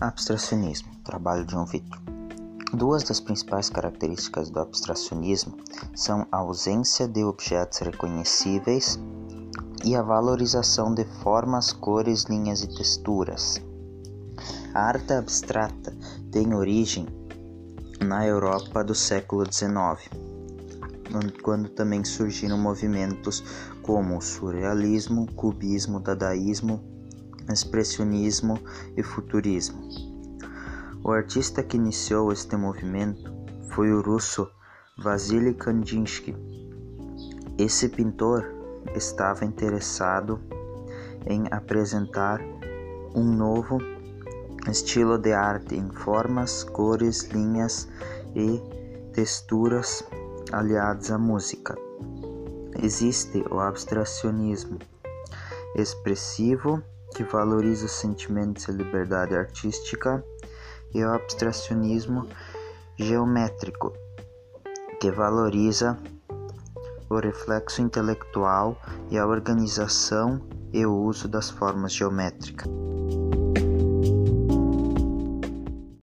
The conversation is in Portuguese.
Abstracionismo, trabalho de um Vitor. Duas das principais características do abstracionismo são a ausência de objetos reconhecíveis e a valorização de formas, cores, linhas e texturas. A arte abstrata tem origem na Europa do século XIX, quando também surgiram movimentos como o surrealismo, cubismo, dadaísmo expressionismo e futurismo. O artista que iniciou este movimento foi o russo Vasily Kandinsky. Esse pintor estava interessado em apresentar um novo estilo de arte em formas, cores, linhas e texturas aliados à música. Existe o abstracionismo expressivo que valoriza os sentimentos e liberdade artística, e o abstracionismo geométrico, que valoriza o reflexo intelectual e a organização e o uso das formas geométricas.